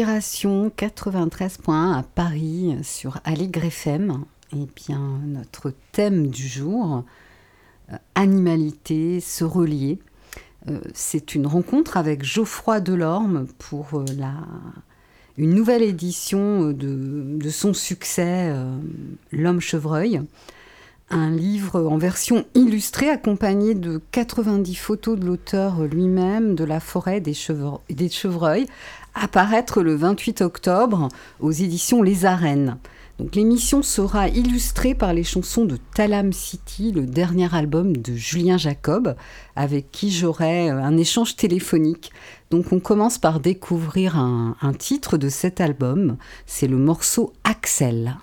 Dans Respiration 93.1 à Paris sur Aligre FM. Et bien, notre thème du jour, euh, animalité, se relier. Euh, C'est une rencontre avec Geoffroy Delorme pour euh, une nouvelle édition de, son succès L'homme chevreuil un livre en version illustrée accompagné de 90 photos de l'auteur lui-même de la forêt des chevreuils, à paraître le 28 octobre aux éditions Les Arènes. Donc l'émission sera illustrée par les chansons de Talam City, le dernier album de Julien Jacob, avec qui j'aurai euh, un échange téléphonique. Donc on commence par découvrir un, titre de cet album, c'est le morceau Axel.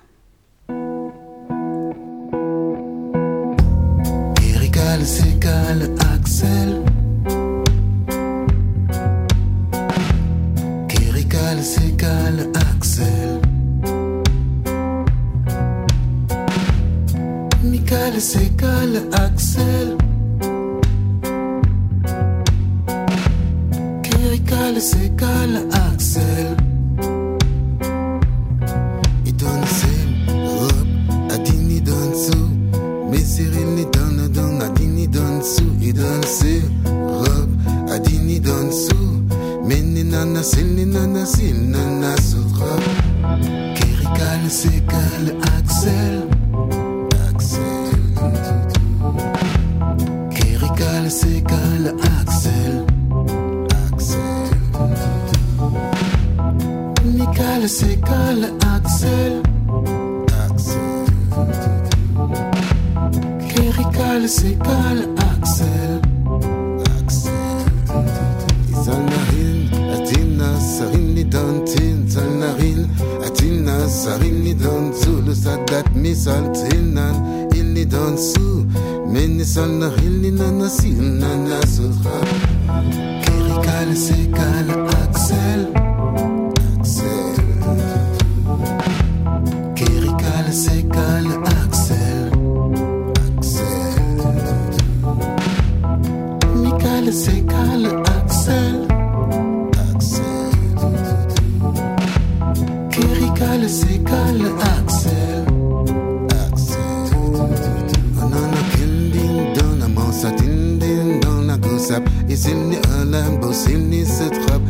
Isini alam bosini setrap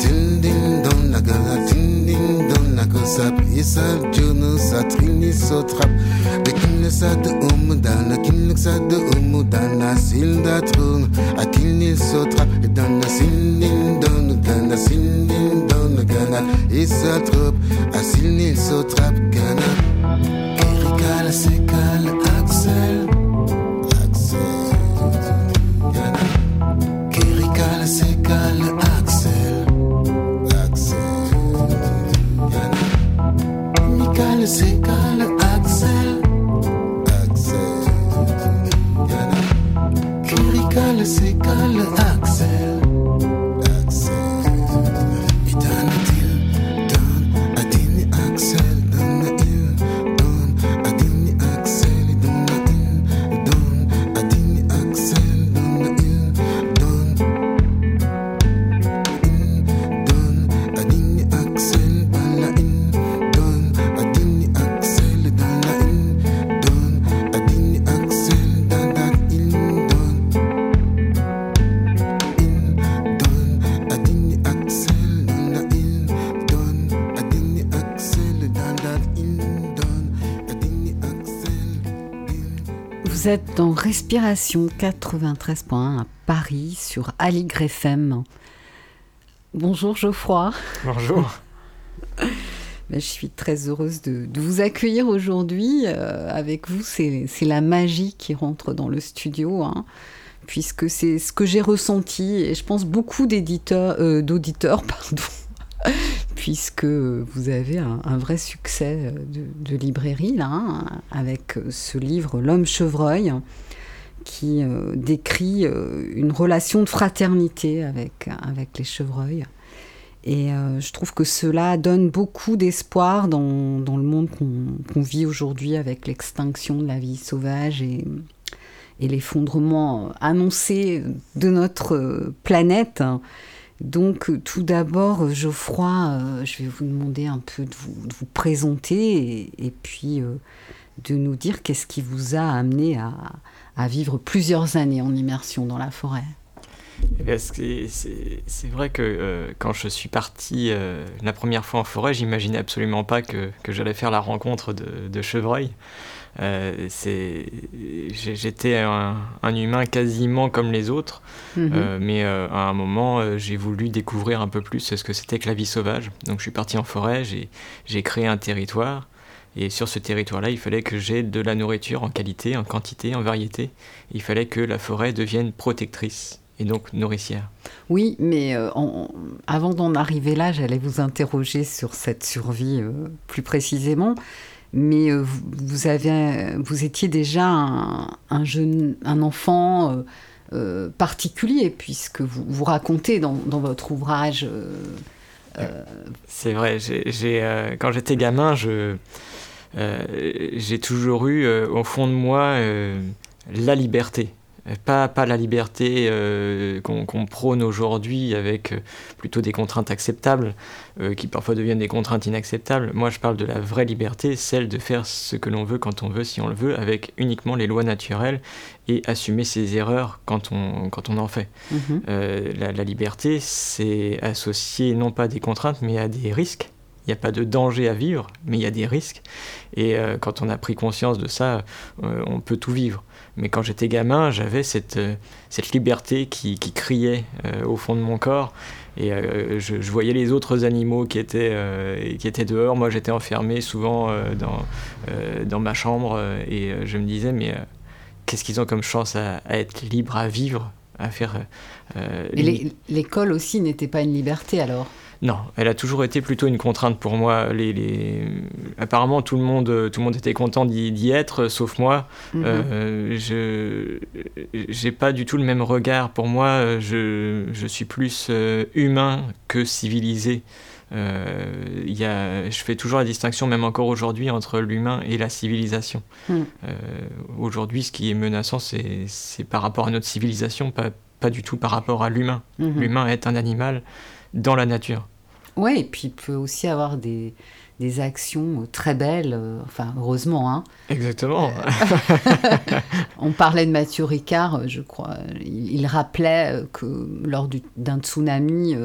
tindin dona gala tindin dona gusap isal junu satrini sotrap Bekinle sad umudana kinle sad umudana silda trun akinil sotrap dana sinin dona gana sinin dona gana isal trop asilnil sotrap gana Erikal sekal Axel Vous êtes dans Respiration 93.1 à Paris sur Aligre FM. Bonjour Geoffroy. Bonjour. Ben, je suis très heureuse de, vous accueillir aujourd'hui. Euh, avec vous, c'est la magie qui rentre dans le studio, hein, puisque c'est ce que j'ai ressenti, et je pense beaucoup d'éditeurs, euh, d'auditeurs, pardon, puisque vous avez un, vrai succès de, librairie, là, hein, avec ce livre L'homme chevreuil, qui euh, décrit une relation de fraternité avec, les chevreuils. Et euh, je trouve que cela donne beaucoup d'espoir dans, le monde qu'on vit aujourd'hui avec l'extinction de la vie sauvage et l'effondrement annoncé de notre planète. Donc tout d'abord, Geoffroy, euh, je vais vous demander un peu de vous, présenter et, puis euh, de nous dire qu'est-ce qui vous a amené à, vivre plusieurs années en immersion dans la forêt. Eh c'est vrai que euh, quand je suis parti euh, la première fois en forêt, j'imaginais absolument pas que, j'allais faire la rencontre de, de chevreuil. Euh, J'étais un, un, humain quasiment comme les autres, mhm. euh, mais à un moment, j'ai voulu découvrir un peu plus ce que c'était que la vie sauvage? Donc je suis parti en forêt, j'ai créé un territoire. Et sur ce territoire-là, il fallait que j'ai de la nourriture en qualité, en quantité, en variété. Il fallait que la forêt devienne protectrice et donc nourricière. Oui, mais euh, avant d'en arriver là, j'allais vous interroger sur cette survie euh, plus précisément. Mais euh, vous, avez, vous étiez déjà un, jeune, un enfant particulier, puisque vous, vous racontez dans votre ouvrage. C'est vrai, quand j'étais gamin, j'ai toujours eu au fond de moi la liberté pas, pas la liberté euh, qu'on prône aujourd'hui avec euh, plutôt des contraintes acceptables, euh, qui parfois deviennent des contraintes inacceptables. Moi, je parle de la vraie liberté, celle de faire ce que l'on veut quand on veut, si on le veut, avec uniquement les lois naturelles et assumer ses erreurs quand on, quand on en fait. Mhm. la, la liberté, c'est associé non pas à des contraintes, mais à des risques. Il n'y a pas de danger à vivre, mais il y a des risques. Et quand on a pris conscience de ça, on peut tout vivre. Mais quand j'étais gamin, j'avais cette, euh, cette liberté qui, qui criait euh, au fond de mon corps. Et euh, je, voyais les autres animaux qui étaient, qui étaient dehors. Moi, j'étais enfermé souvent dans, dans ma chambre. et je me disais, mais qu'est-ce qu'ils ont comme chance à, à, être libres, à vivre, à faire... l'école aussi n'était pas une liberté alors? Non, elle a toujours été plutôt une contrainte pour moi. Les, Apparemment, tout le, monde, tout le monde était content d'y être, sauf moi. Mhm. Euh, je n'ai pas du tout le même regard. Pour moi, je, je suis plus euh, humain que civilisé. Euh, y a, je fais toujours la distinction, même encore aujourd'hui, entre l'humain et la civilisation. Mhm. Euh, aujourd'hui, ce qui est menaçant, c'est par rapport à notre civilisation, pas, pas du tout par rapport à l'humain. Mhm. L'humain est un animal dans la nature. Oui, et puis il peut aussi avoir des, des actions très belles, euh, enfin heureusement. Hein. Exactement. Euh, on parlait de Mathieu Ricard, euh, je crois. Il, rappelait que lors d'un tsunami,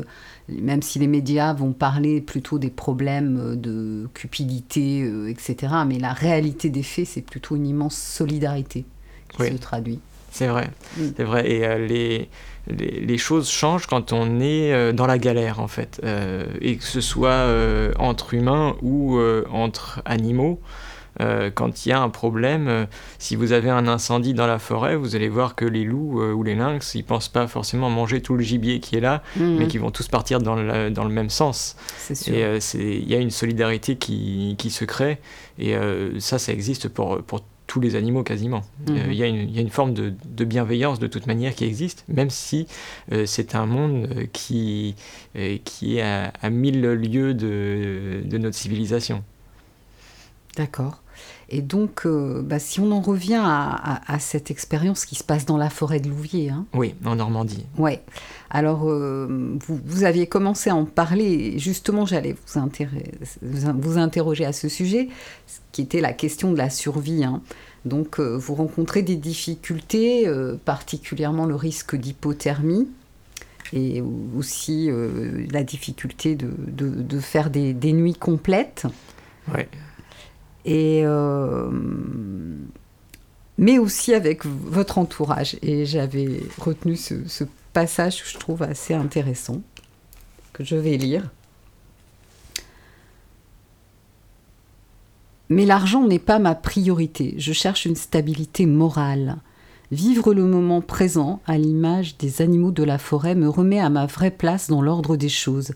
même si les médias vont parler plutôt des problèmes de cupidité, etc., mais la réalité des faits, c'est plutôt une immense solidarité qui se traduit. C'est vrai, mm. c'est vrai. Et les les, choses changent quand on est euh, dans la galère en fait, euh, et que ce soit euh, entre humains ou entre animaux. quand il y a un problème, si vous avez un incendie dans la forêt, vous allez voir que les loups ou les lynx, ils pensent pas forcément manger tout le gibier qui est là, mmh. mais qui vont tous partir dans le, dans le même sens. Sûr. Et il y a une solidarité qui, qui se crée, et ça, ça existe pour, pour tous les animaux quasiment. Euh, mhm. Il y, y, a une forme de, de, bienveillance de toute manière qui existe, même si euh, c'est un monde euh, qui, qui est à, à, mille lieues de, de notre civilisation. D'accord. Et donc, bah, si on en revient à, à, cette expérience qui se passe dans la forêt de Louviers. Hein. Oui, en Normandie. Oui. Alors, vous, vous, aviez commencé à en parler, justement, j'allais vous, vous, interroger à ce sujet qui était la question de la survie. Hein. Donc euh, vous rencontrez des difficultés, euh, particulièrement le risque d'hypothermie et aussi euh, la difficulté de, de, faire des, des, nuits complètes. Ouais. Et mais aussi avec votre entourage. Et j'avais retenu ce, ce passage que je trouve assez intéressant, que je vais lire. Mais l'argent n'est pas ma priorité. Je cherche une stabilité morale. Vivre le moment présent, à l'image des animaux de la forêt, me remet à ma vraie place dans l'ordre des choses.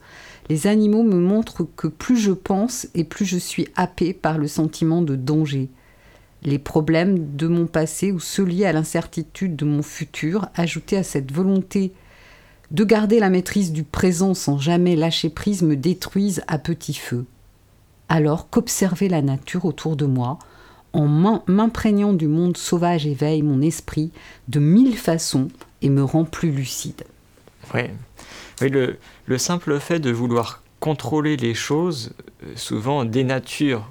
Les animaux me montrent que plus je pense et plus je suis happé par le sentiment de danger. Les problèmes de mon passé ou ceux liés à l'incertitude de mon futur, ajoutés à cette volonté de garder la maîtrise du présent sans jamais lâcher prise, me détruisent à petit feu. Alors qu'observer la nature autour de moi, en m'imprégnant du monde sauvage éveille mon esprit de mille façons et me rend plus lucide. Oui, le, le, simple fait de vouloir contrôler les choses, euh, souvent dénature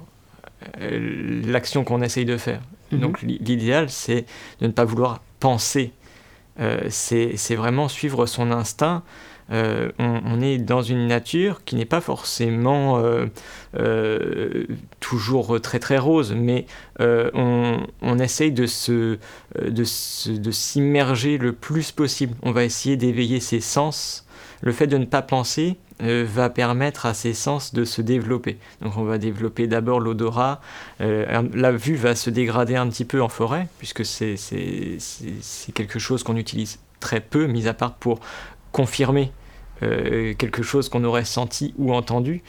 euh, l'action qu'on essaye de faire. -hmm. Donc l'idéal, c'est de ne pas vouloir penser. Euh, c'est vraiment suivre son instinct euh, on, on, est dans une nature qui n'est pas forcément euh, toujours très très rose, mais on, on, essaye de se, de, de s'immerger le plus possible. On va essayer d'éveiller ses sens. Le fait de ne pas penser euh, va permettre à ses sens de se développer. Donc on va développer d'abord l'odorat. Euh, la vue va se dégrader un petit peu en forêt, puisque c'est, quelque chose qu'on utilise très peu, mis à part pour confirmer euh, quelque chose qu'on aurait senti ou entendu,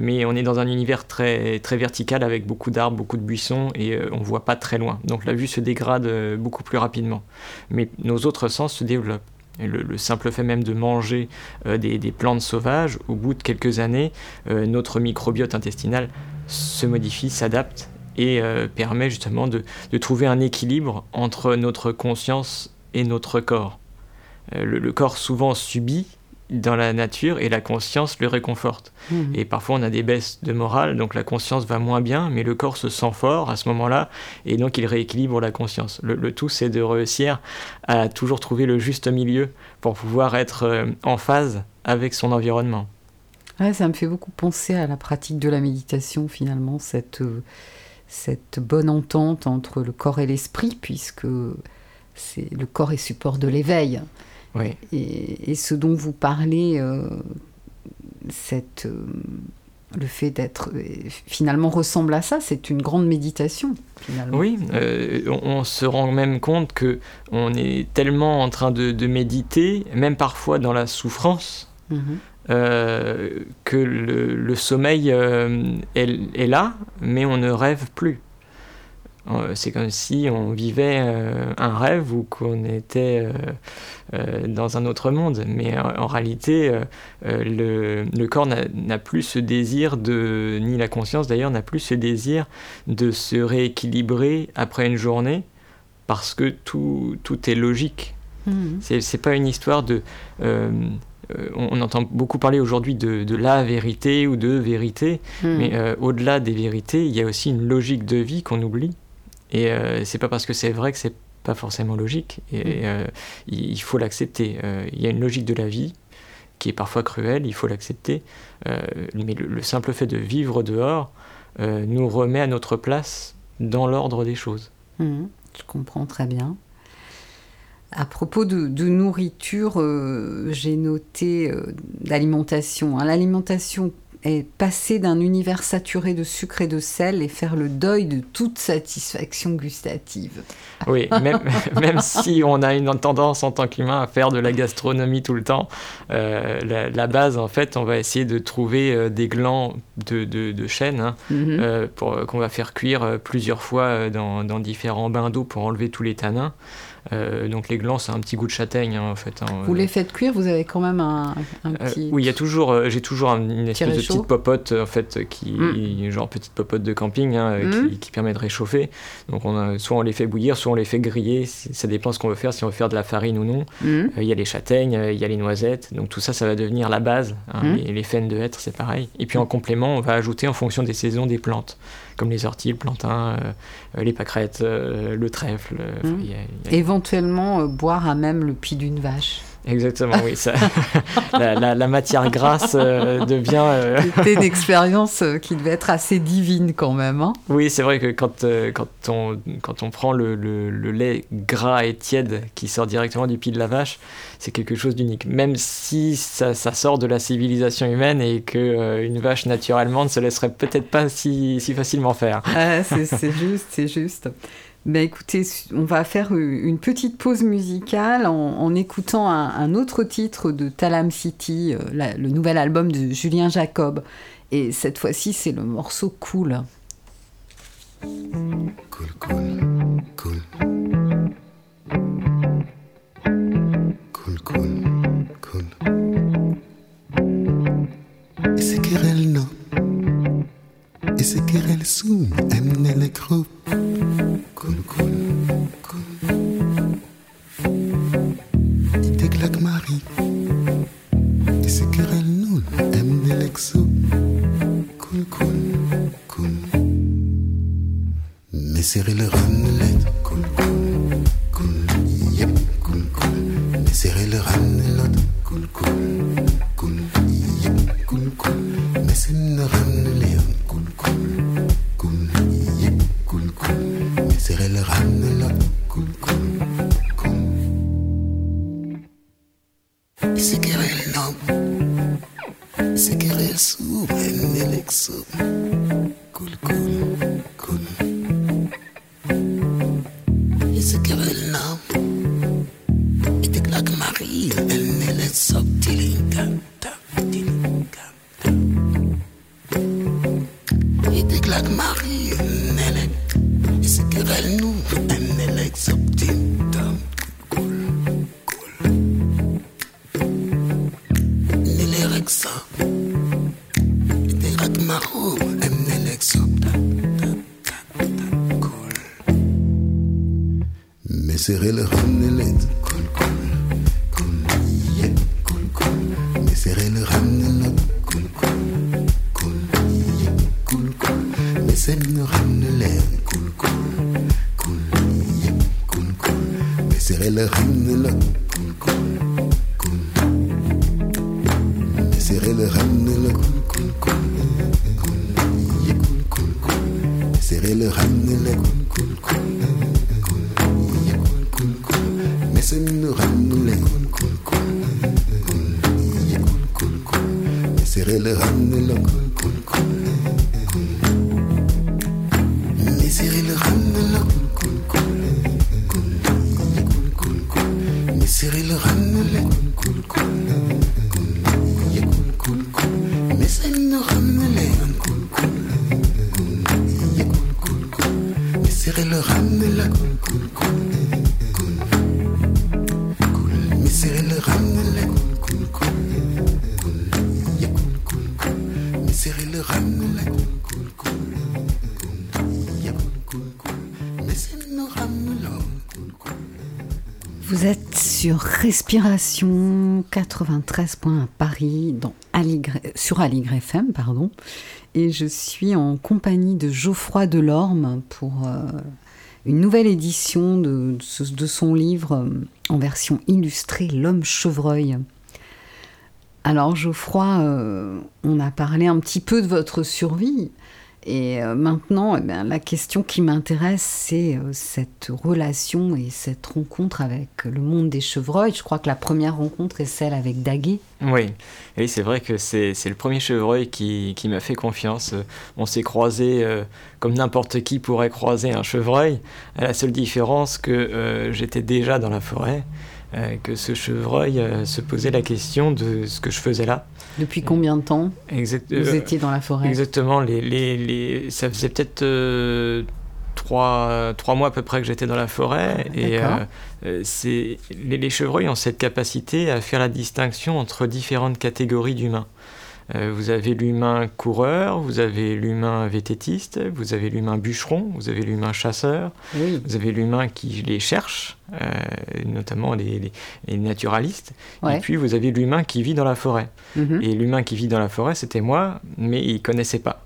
mais on est dans un univers très, vertical avec beaucoup d'arbres, beaucoup de buissons et on ne voit pas très loin. Donc la vue se dégrade beaucoup plus rapidement. Mais nos autres sens se développent. Le, le, simple fait même de manger euh, des, plantes sauvages, au bout de quelques années, euh, notre microbiote intestinal se modifie, s'adapte et euh, permet justement de, trouver un équilibre entre notre conscience et notre corps. Le corps souvent subit dans la nature et la conscience le réconforte. Mmh. Et parfois on a des baisses de morale, donc la conscience va moins bien, mais le corps se sent fort à ce moment-là, et donc il rééquilibre la conscience. Le, le tout, c'est de réussir à toujours trouver le juste milieu pour pouvoir être euh, en phase avec son environnement. Ouais, ça me fait beaucoup penser à la pratique de la méditation, finalement, cette, euh, cette bonne entente entre le corps et l'esprit, puisque c'est le corps est support de l'éveil. Oui. Et, et, ce dont vous parlez, euh, cette, euh, le fait d'être finalement ressemble à ça, c'est une grande méditation. Finalement. Oui, euh, on, on, se rend même compte que on est tellement en train de, de méditer, même parfois dans la souffrance. -hmm. que le, le sommeil est, est là, mais on ne rêve plus. Euh, c'est comme si on vivait euh, un rêve ou qu'on était euh, dans un autre monde. Mais en, réalité, le, le, corps n'a plus ce désir de, ni la conscience d'ailleurs, n'a plus ce désir de se rééquilibrer après une journée parce que tout, tout est logique. Mmh. C'est pas une histoire de on, entend beaucoup parler aujourd'hui de, de, la vérité ou de vérité, mmh. mais euh, au-delà des vérités, il y a aussi une logique de vie qu'on oublie. Et euh, c'est pas parce que c'est vrai que c'est pas forcément logique. Et euh, il faut l'accepter. Euh, il y a une logique de la vie qui est parfois cruelle, il faut l'accepter. mais le, le, simple fait de vivre dehors nous remet à notre place dans l'ordre des choses. Mmh, je comprends très bien. À propos de, de nourriture, euh, j'ai noté euh, l'alimentation. Hein. L'alimentation est passer d'un univers saturé de sucre et de sel et faire le deuil de toute satisfaction gustative. Oui, même, même si on a une tendance en tant qu'humain à faire de la gastronomie tout le temps, euh, la, la, base, en fait, on va essayer de trouver euh, des glands de, de, de chêne hein, mm -hmm. euh, pour, qu'on va faire cuire plusieurs fois dans, dans différents bains d'eau pour enlever tous les tanins. Euh, donc les glands, c'est un petit goût de châtaigne hein, en fait. Hein, vous les faites cuire, vous avez quand même un, un petit. Euh, oui, il y a toujours, euh, j'ai toujours un, une espèce de petite popote en fait qui, mm. genre petite popote de camping hein, mm. qui, qui, permet de réchauffer. Donc on a, soit on les fait bouillir, soit on les fait griller. Ça dépend ce qu'on veut faire, si on veut faire de la farine ou non. Il mm. y a les châtaignes, il y a les noisettes. Donc tout ça, ça va devenir la base. Et les faines de hêtre, c'est pareil. Et puis en complément, on va ajouter en fonction des saisons des plantes comme les orties, le plantain, euh, les pâquerettes, euh, le trèfle. Mmh. Y a, y a... Éventuellement, euh, boire à même le pis d'une vache. Exactement, oui. Ça, la, matière grasse euh, devient. Euh, C'était une expérience euh, qui devait être assez divine quand même. Hein oui, c'est vrai que quand, quand, on, quand on prend le, le, lait gras et tiède qui sort directement du pied de la vache, c'est quelque chose d'unique. Même si ça, ça, sort de la civilisation humaine et qu'une une vache naturellement ne se laisserait peut-être pas si, si facilement faire. Ah, c'est juste, c'est juste. Ben écoutez, on va faire une petite pause musicale en, écoutant un, autre titre de Talam City, euh, le nouvel album de Julien Jacob. Et cette fois-ci, c'est le morceau Cool. Cool, cool, cool. Cool, cool, cool. Qu'elle non? Et c'est qu'elle sous, aime les groupes. Cool, cool, cool. Il déclare Marie. Et c'est qu'elle nous, aime les l'exo. Cool, cool, cool. Mais serrez le ramenet. Cool, cool, Respiration 93 à Paris dans sur Aligre FM et je suis en compagnie de Geoffroy Delorme pour euh, une nouvelle édition de, son livre euh, en version illustrée L'homme chevreuil. Alors Geoffroy, euh, on a parlé un petit peu de votre survie et euh, maintenant, eh la question qui m'intéresse, c'est euh, cette relation et cette rencontre avec le monde des chevreuils. Je crois que la première rencontre est celle avec Daguet. Oui, oui c'est vrai que c'est le premier chevreuil qui, qui m'a fait confiance. On s'est croisé euh, comme n'importe qui pourrait croiser un chevreuil, à la seule différence que j'étais déjà dans la forêt. Euh, que ce chevreuil euh, se posait la question de ce que je faisais là. Depuis combien de temps Vous euh, étiez dans la forêt? Exactement, les, les, les, ça faisait peut-être trois, trois mois à peu près que j'étais dans la forêt. Et c'est les, les chevreuils ont cette capacité à faire la distinction entre différentes catégories d'humains. Euh, vous avez l'humain coureur, vous avez l'humain vététiste, vous avez l'humain bûcheron, vous avez l'humain chasseur, vous avez l'humain qui les cherche, euh, notamment les, naturalistes, et puis vous avez l'humain qui vit dans la forêt. Mhm. Et l'humain qui vit dans la forêt, c'était moi, mais il connaissait pas.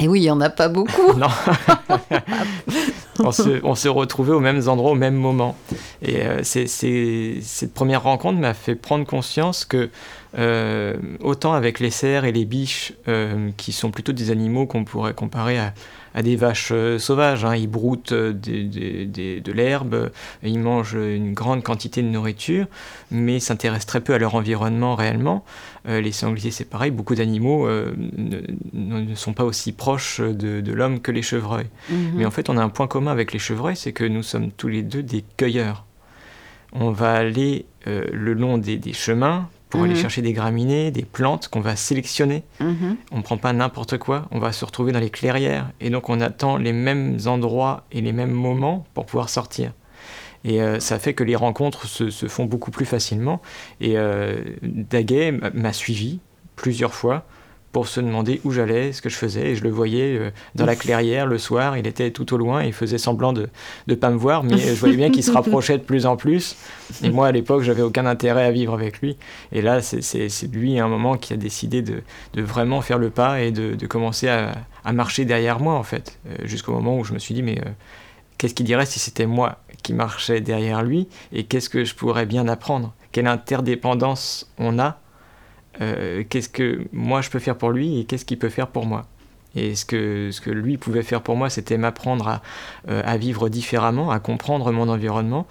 Et oui, il n'y en a pas beaucoup. non. on, se, retrouvait aux mêmes endroits, au même moment. Et euh, cette première rencontre m'a fait prendre conscience que euh, autant avec les cerfs et les biches, euh, qui sont plutôt des animaux qu'on pourrait comparer à, à des vaches euh, sauvages. Hein. Ils broutent de l'herbe, ils mangent une grande quantité de nourriture, mais s'intéressent très peu à leur environnement réellement. les sangliers, c'est pareil, beaucoup d'animaux ne, sont pas aussi proches de, l'homme que les chevreuils. Mhm. Mais en fait, on a un point commun avec les chevreuils, c'est que nous sommes tous les deux des cueilleurs. On va aller le long des chemins pour aller mhm. chercher des graminées, des plantes qu'on va sélectionner. Mhm. On ne prend pas n'importe quoi, on va se retrouver dans les clairières et donc on attend les mêmes endroits et les mêmes moments pour pouvoir sortir. Et euh, ça fait que les rencontres se, font beaucoup plus facilement. Et euh, Daguet m'a suivi plusieurs fois pour se demander où j'allais, ce que je faisais. Et je le voyais euh, dans la clairière le soir, il était tout au loin, il faisait semblant de ne pas me voir, mais je voyais bien qu'il se rapprochait de plus en plus. Et moi, à l'époque, j'avais aucun intérêt à vivre avec lui. Et là, c'est lui, à un moment, qui a décidé de, de vraiment faire le pas et de, de commencer à, à, marcher derrière moi, en fait. Euh, jusqu'au moment où je me suis dit, mais euh, qu'est-ce qu'il dirait si c'était moi qui marchais derrière lui? Et qu'est-ce que je pourrais bien apprendre? Quelle interdépendance on a euh, qu'est-ce que moi je peux faire pour lui et qu'est-ce qu'il peut faire pour moi? Et ce que, ce que lui pouvait faire pour moi, c'était m'apprendre à, euh, à, vivre différemment, à comprendre mon environnement,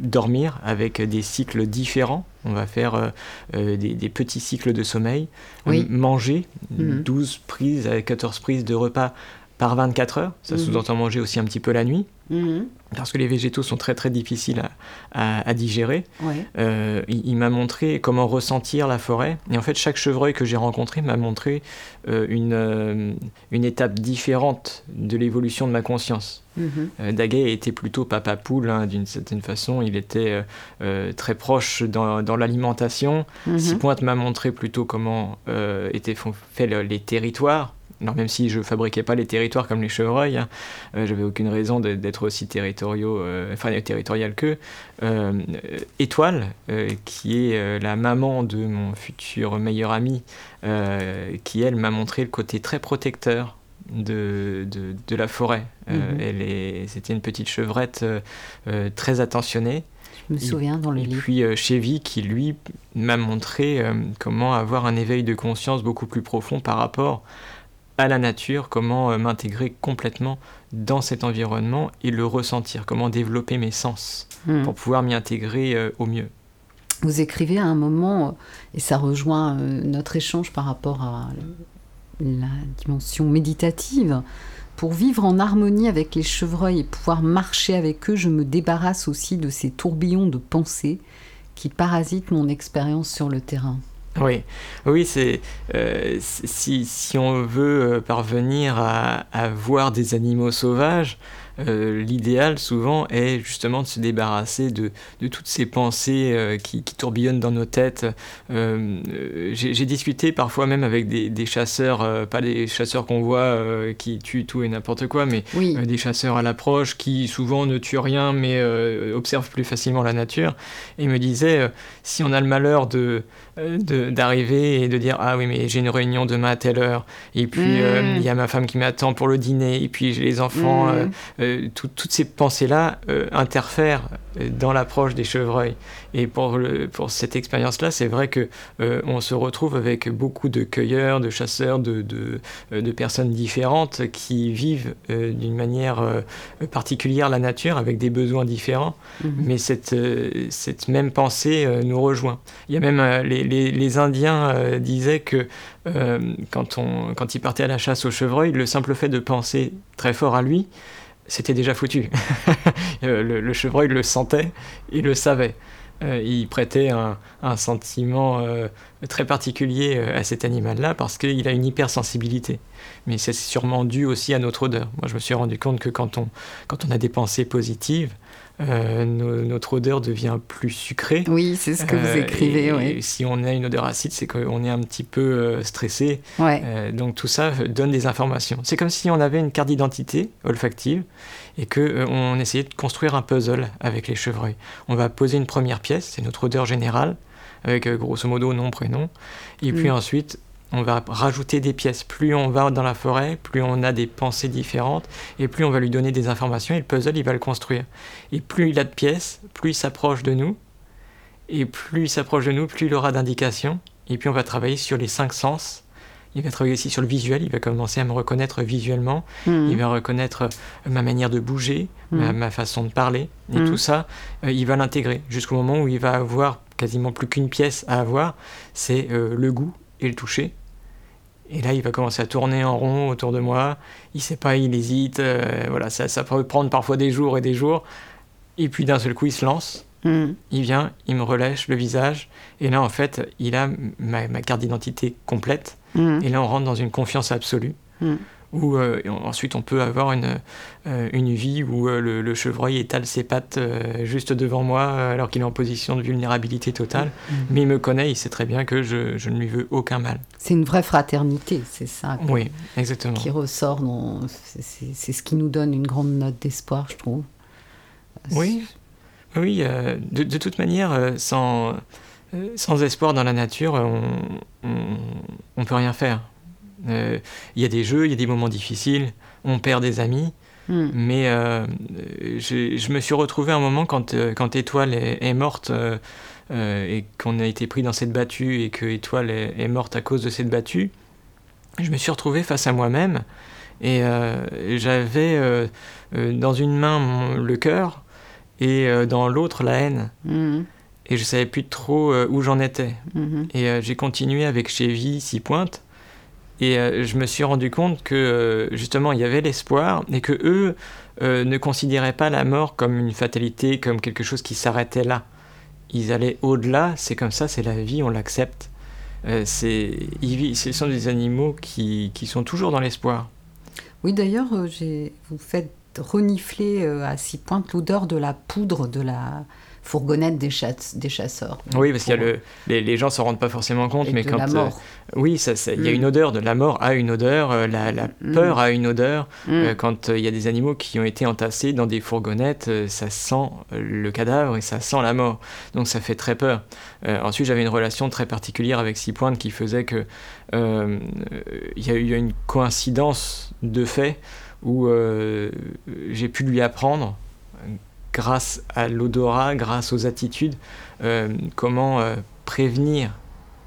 dormir avec des cycles différents. On va faire euh, des, petits cycles de sommeil, manger 12 mhm. prises à 14 prises de repas par 24 heures. Ça mhm. sous-entend manger aussi un petit peu la nuit. Mhm. Parce que les végétaux sont très très difficiles à, digérer. Euh, il, m'a montré comment ressentir la forêt. Et en fait, chaque chevreuil que j'ai rencontré m'a montré euh, une, euh, une étape différente de l'évolution de ma conscience. Mm Daguet était plutôt papa poule hein, d'une certaine façon. Il était très proche dans, dans l'alimentation. Mm Pointe m'a montré plutôt comment étaient faits les territoires alors même si je fabriquais pas les territoires comme les chevreuils, hein, euh, j'avais aucune raison d'être aussi territoriaux, euh, enfin territorial qu'eux. Euh, Étoile, qui est la maman de mon futur meilleur ami, qui elle m'a montré le côté très protecteur de, de, la forêt. Elle c'était une petite chevrette très attentionnée. Je me souviens dans le et livre. Et puis Chevy qui lui m'a montré comment avoir un éveil de conscience beaucoup plus profond par rapport à la nature, comment euh, m'intégrer complètement dans cet environnement et le ressentir, comment développer mes sens hmm. pour pouvoir m'y intégrer euh, au mieux. Vous écrivez à un moment, euh, et ça rejoint notre échange par rapport à la dimension méditative, pour vivre en harmonie avec les chevreuils et pouvoir marcher avec eux, je me débarrasse aussi de ces tourbillons de pensée qui parasitent mon expérience sur le terrain. Oui, oui, c'est euh, si, si, on veut euh, parvenir à, à, voir des animaux sauvages, euh, l'idéal souvent est justement de se débarrasser de, de toutes ces pensées euh, qui, qui, tourbillonnent dans nos têtes. Euh, j'ai discuté parfois même avec des, des chasseurs, pas des chasseurs qu'on voit qui tuent tout et n'importe quoi, mais des chasseurs à l'approche qui souvent ne tuent rien mais observent plus facilement la nature. Et me disaient, si on a le malheur de d'arriver et de dire ah oui mais j'ai une réunion demain à telle heure et puis mmh. il y a ma femme qui m'attend pour le dîner et puis j'ai les enfants mmh. Euh, toutes ces pensées-là euh, interfèrent euh, dans l'approche des chevreuils. Et pour, le, pour cette expérience-là, c'est vrai que on se retrouve avec beaucoup de cueilleurs, de chasseurs, de, de, de personnes différentes qui vivent d'une manière particulière la nature avec des besoins différents. Mhm. Mais cette, cette même pensée nous rejoint. Il y a même les, les, les Indiens disaient que quand, on, quand ils partaient à la chasse au chevreuil, le simple fait de penser très fort à lui, c'était déjà foutu. Euh, le, chevreuil le sentait, il le savait. Euh, il prêtait un, sentiment euh, très particulier à cet animal-là parce qu'il a une hypersensibilité. Mais c'est sûrement dû aussi à notre odeur. Moi, je me suis rendu compte que quand on, quand on a des pensées positives, euh, notre odeur devient plus sucrée. Oui, c'est ce que vous euh, écrivez. Si on a une odeur acide, c'est qu'on est un petit peu euh, stressé. donc tout ça donne des informations. C'est comme si on avait une carte d'identité olfactive et que on essayait de construire un puzzle avec les chevreuils. On va poser une première pièce, c'est notre odeur générale avec grosso modo nom prénom, et puis mm. ensuite on va rajouter des pièces. Plus on va dans la forêt, plus on a des pensées différentes, et plus on va lui donner des informations, et le puzzle, il va le construire. Et plus il a de pièces, plus il s'approche de nous, et plus il s'approche de nous, plus il aura d'indications, et puis on va travailler sur les cinq sens. Il va travailler aussi sur le visuel, il va commencer à me reconnaître visuellement, Mhm. il va reconnaître ma manière de bouger, ma, Mhm. ma façon de parler, et Mhm. tout ça, euh, il va l'intégrer jusqu'au moment où il va avoir quasiment plus qu'une pièce à avoir, c'est euh, le goût et le toucher. Et là, il va commencer à tourner en rond autour de moi. Il sait pas, il hésite. euh, voilà, ça, ça peut prendre parfois des jours et des jours. Et puis d'un seul coup, il se lance. Mhm. Il vient, il me relèche le visage. Et là, en fait, il a ma, ma carte d'identité complète. Mhm. Et là, on rentre dans une confiance absolue. Mhm. Où euh, ensuite, on peut avoir une, euh, une vie où euh, le, le chevreuil étale ses pattes juste devant moi alors qu'il est en position de vulnérabilité totale. Mhm. Mais il me connaît, il sait très bien que je, je ne lui veux aucun mal. C'est une vraie fraternité, c'est ça Oui, exactement. qui ressort. dans- c'est- ce qui nous donne une grande note d'espoir, je trouve. Oui, oui. de, de toute manière, sans, sans espoir dans la nature, on, on peut rien faire. Euh, Il y a des jeux, il y a des moments difficiles, on perd des amis, Mhm. mais euh, je, je me suis retrouvé un moment quand, euh, quand Étoile est, est morte euh, euh, et qu'on a été pris dans cette battue et que Étoile est, est morte à cause de cette battue. Je me suis retrouvé face à moi-même et euh, j'avais euh, euh, dans une main mon- le cœur et euh, dans l'autre la haine. Mhm. Et je savais plus trop euh, où j'en étais. Mhm. Et euh, j'ai continué avec Chevy, Six Pointes. Et euh, je me suis rendu compte que euh, justement il y avait l'espoir et que eux euh, ne considéraient pas la mort comme une fatalité, comme quelque chose qui s'arrêtait là. Ils allaient au-delà, c'est comme ça, c'est la vie, on l'accepte. Euh, ce sont des animaux qui, qui sont toujours dans l'espoir. Oui, d'ailleurs, vous faites renifler à six pointes l'odeur de la poudre de la fourgonnette des, chass- des chasseurs. Oui, parce Pour- le, les, les gens s'en rendent pas forcément compte, et mais de quand la euh, mort. oui, ça, ça- il y a Mm. une odeur de la mort a une odeur, euh, la, la Mm. peur a une odeur. Mm. Euh, quand il y a des animaux qui ont été entassés dans des fourgonnettes, ça sent le cadavre et ça sent la mort. Donc ça fait très peur. Ensuite, j'avais une relation très particulière avec Six Pointes qui faisait que il y a eu une coïncidence de fait où j'ai pu lui apprendre, grâce à l'odorat, grâce aux attitudes, euh, comment euh, prévenir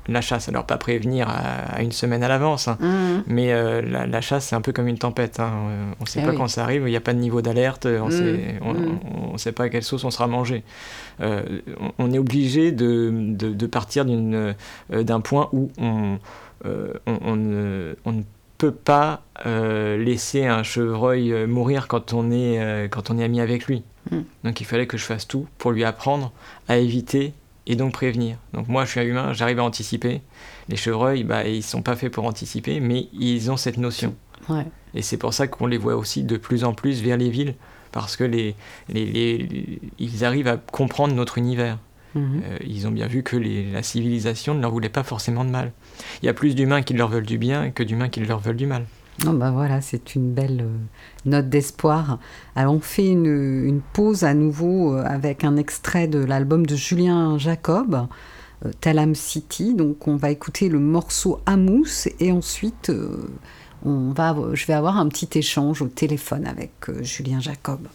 la chasse. Alors pas prévenir à, à une semaine à l'avance, hein, Mhm. mais euh, la, la chasse, c'est un peu comme une tempête. hein. On ne sait Eh pas oui. quand ça arrive, il n'y a pas de niveau d'alerte, on Mm, mm. on ne sait pas à quelle sauce on sera mangé. On, on est obligé de, de- de partir d'un point où on, on, on ne, peut pas euh, laisser un chevreuil mourir quand on est, euh, quand on est ami avec lui. Mm. Donc il fallait que je fasse tout pour lui apprendre à éviter et donc prévenir. Donc moi, je suis un humain, j'arrive à anticiper. Les chevreuils, bah, ils sont pas faits pour anticiper, mais ils ont cette notion. Ouais. Et c'est pour ça qu'on les voit aussi de plus en plus vers les villes, parce que les, les, les- ils arrivent à comprendre notre univers. Mhm. Euh, ils ont bien vu que les- la civilisation ne leur voulait pas forcément de mal. Il y a plus d'humains qui leur veulent du bien que d'humains qui leur veulent du mal. Bah voilà, c'est une belle euh, note d'espoir. Alors, on fait une, pause à nouveau euh, avec un extrait de l'album de Julien Jacob, euh, Talam City. Donc, on va écouter le morceau Amous et ensuite, on va, je vais avoir un petit échange au téléphone avec Julien Jacob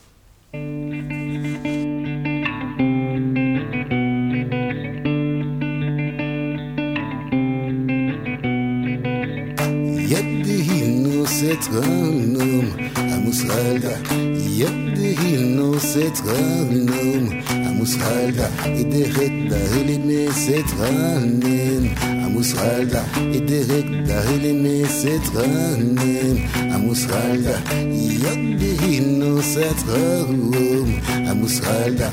innocent homme à Mousralda. Yabde innocent homme à Mousralda. Et des retta et les messetranen عموس غالدا إدهك دهلي مي سترانم عموس غالدا يده سترانم عموس غالدا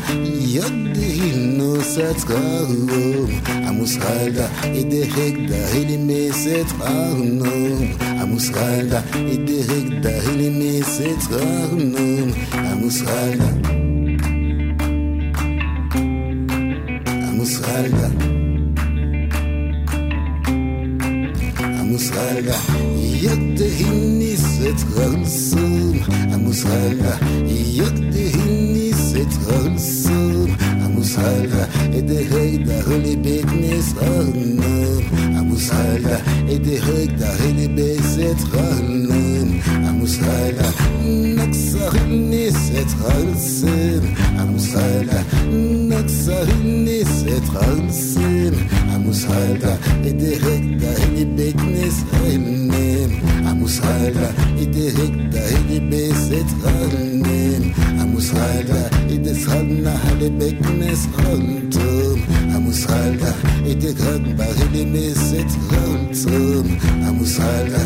يده سترانم عموس غالدا إدهك دهلي مي سترانم عموس غالدا إدهك دهلي مي سترانم عموس غالدا عموس غالدا I jätte hinniset hönsum a muskalga jätte hinniset hönsum a muskalga ede heida hulle bednes annum Amusala, et des recta, et des baisses, Amusala, Naxarini, c'est Ralsen, Amusala, Naxarini, c'est Ralsen, Amusala, et des recta, et des baisses, Amusala, et des recta, et des baisses, Amusala, et des salna, et des baisses, Amusala, et des grandes המושחתה, היא תקרן ברליניסת רמצום המושחתה.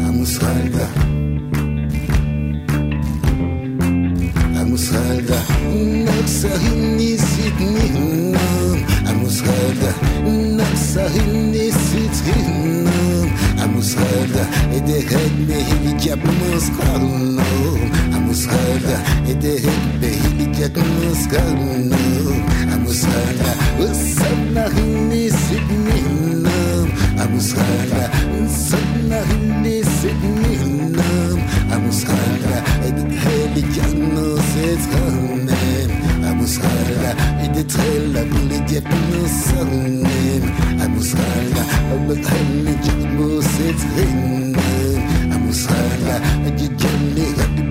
המושחתה. המושחתה. נקסרים ניסית נהנם המושחתה. נקסרים ניסית הנם המושחתה. דהד מהיג'ב מוסקרנום مسخرة هدا هدا هيلك مسخرة مسخرة وصلنا غني سدني النام مسخرة وصلنا غني سدني النام مسخرة هيلك نصيت خمن مسخرة تتخلى كل جيب نصنن مسخرة بتخلي جيب نصيت غنن مسخرة جيب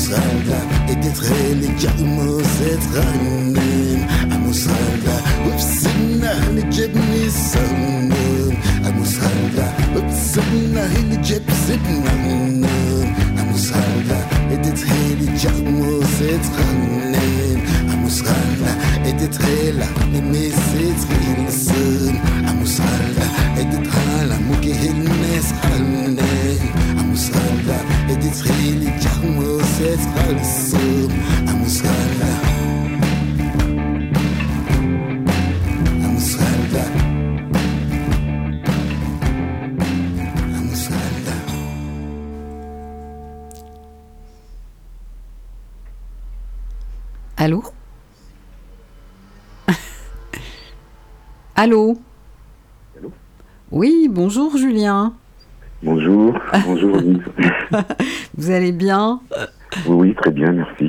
Amusralda Edet heli jagna set ranen Amusralda Upsana hini jabni sarun Amusralda Upsana hini jab sitnan Amusralda Edet heli jagna Allô Allô Allô Oui, bonjour Julien. Bonjour, bonjour. Vous allez bien? Oui, oui, très bien, merci.